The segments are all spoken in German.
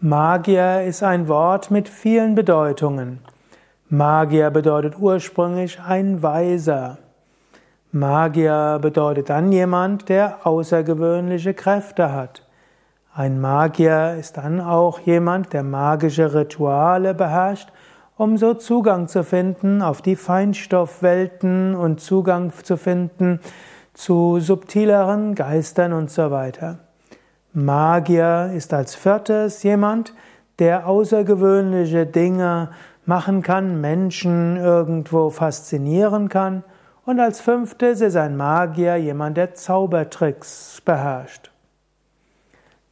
Magier ist ein Wort mit vielen Bedeutungen. Magier bedeutet ursprünglich ein Weiser. Magier bedeutet dann jemand, der außergewöhnliche Kräfte hat. Ein Magier ist dann auch jemand, der magische Rituale beherrscht, um so Zugang zu finden auf die Feinstoffwelten und Zugang zu finden zu subtileren Geistern und so weiter. Magier ist als viertes jemand, der außergewöhnliche Dinge machen kann, Menschen irgendwo faszinieren kann. Und als fünftes ist ein Magier jemand, der Zaubertricks beherrscht.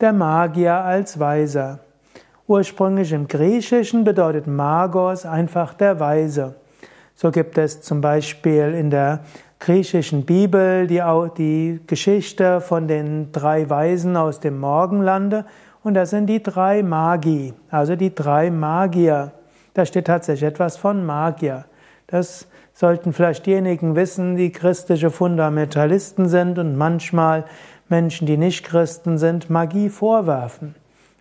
Der Magier als Weiser. Ursprünglich im Griechischen bedeutet Magos einfach der Weise. So gibt es zum Beispiel in der griechischen Bibel die, die Geschichte von den drei Weisen aus dem Morgenlande und das sind die drei Magi, also die drei Magier. Da steht tatsächlich etwas von Magier. Das sollten vielleicht diejenigen wissen, die christliche Fundamentalisten sind und manchmal Menschen, die nicht Christen sind, Magie vorwerfen.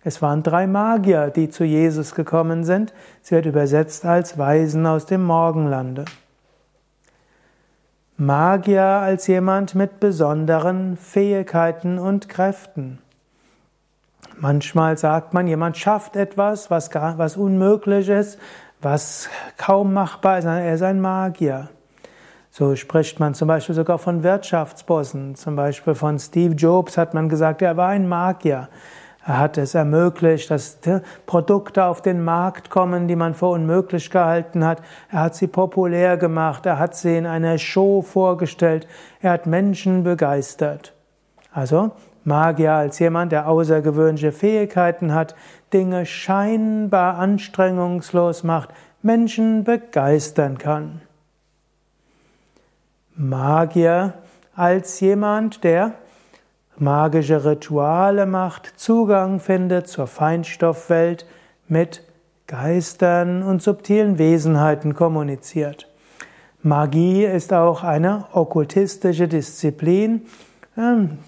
Es waren drei Magier, die zu Jesus gekommen sind. Sie wird übersetzt als Weisen aus dem Morgenlande. Magier als jemand mit besonderen Fähigkeiten und Kräften. Manchmal sagt man, jemand schafft etwas, was, gar, was unmöglich ist, was kaum machbar ist, er ist ein Magier. So spricht man zum Beispiel sogar von Wirtschaftsbossen. Zum Beispiel von Steve Jobs hat man gesagt, er war ein Magier. Er hat es ermöglicht, dass Produkte auf den Markt kommen, die man für unmöglich gehalten hat. Er hat sie populär gemacht. Er hat sie in einer Show vorgestellt. Er hat Menschen begeistert. Also Magier als jemand, der außergewöhnliche Fähigkeiten hat, Dinge scheinbar anstrengungslos macht, Menschen begeistern kann. Magier als jemand, der magische Rituale macht, Zugang findet zur Feinstoffwelt, mit Geistern und subtilen Wesenheiten kommuniziert. Magie ist auch eine okkultistische Disziplin. Ähm,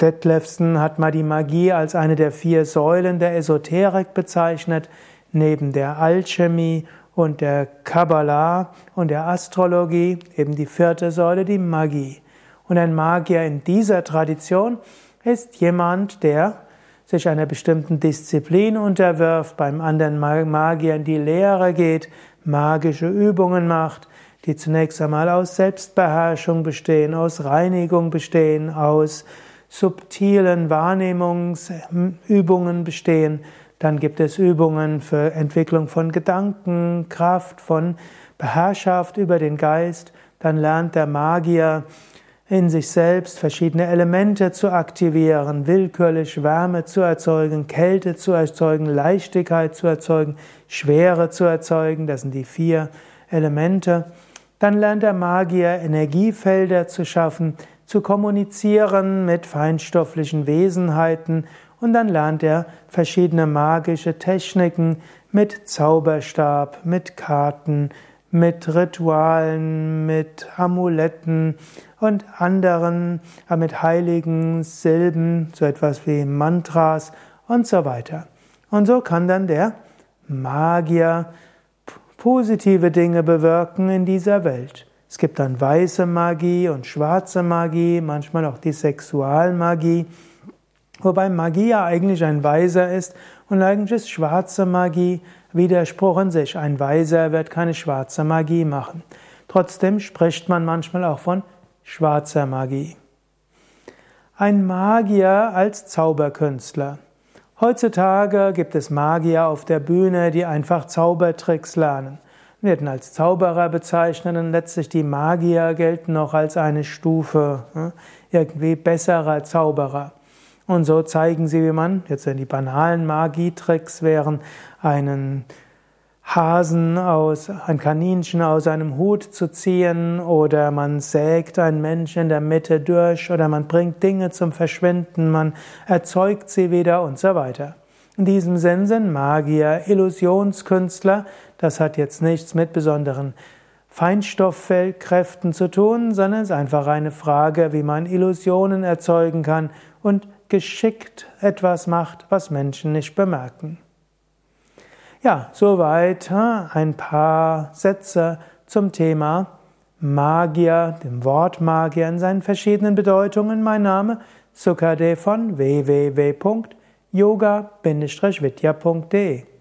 Detlefsen hat mal die Magie als eine der vier Säulen der Esoterik bezeichnet, neben der Alchemie und der Kabbalah und der Astrologie eben die vierte Säule, die Magie. Und ein Magier in dieser Tradition ist jemand, der sich einer bestimmten Disziplin unterwirft, beim anderen Magier in die Lehre geht, magische Übungen macht, die zunächst einmal aus Selbstbeherrschung bestehen, aus Reinigung bestehen, aus subtilen Wahrnehmungsübungen bestehen. Dann gibt es Übungen für Entwicklung von Gedanken, Kraft, von Beherrschaft über den Geist. Dann lernt der Magier in sich selbst verschiedene Elemente zu aktivieren, willkürlich Wärme zu erzeugen, Kälte zu erzeugen, Leichtigkeit zu erzeugen, Schwere zu erzeugen, das sind die vier Elemente. Dann lernt der Magier Energiefelder zu schaffen, zu kommunizieren mit feinstofflichen Wesenheiten und dann lernt er verschiedene magische Techniken mit Zauberstab, mit Karten, mit Ritualen, mit Amuletten und anderen, äh, mit heiligen Silben, so etwas wie Mantras und so weiter. Und so kann dann der Magier positive Dinge bewirken in dieser Welt. Es gibt dann weiße Magie und schwarze Magie, manchmal auch die Sexualmagie, wobei Magie ja eigentlich ein Weiser ist und eigentlich ist schwarze Magie Widerspruch in sich. Ein Weiser wird keine schwarze Magie machen. Trotzdem spricht man manchmal auch von schwarzer Magie. Ein Magier als Zauberkünstler. Heutzutage gibt es Magier auf der Bühne, die einfach Zaubertricks lernen. Werden als Zauberer bezeichnen und letztlich die Magier gelten noch als eine Stufe hm, irgendwie besserer Zauberer. Und so zeigen sie, wie man, jetzt wenn die banalen Magietricks wären, einen Hasen aus, ein Kaninchen aus einem Hut zu ziehen oder man sägt einen Menschen in der Mitte durch oder man bringt Dinge zum Verschwinden, man erzeugt sie wieder und so weiter. In diesem Sinn sind Magier Illusionskünstler. Das hat jetzt nichts mit besonderen Feinstoffkräften zu tun, sondern es ist einfach eine Frage, wie man Illusionen erzeugen kann und geschickt etwas macht, was Menschen nicht bemerken. Ja, soweit ein paar Sätze zum Thema Magier, dem Wort Magier in seinen verschiedenen Bedeutungen. Mein Name Sukade von www.yoga-vidya.de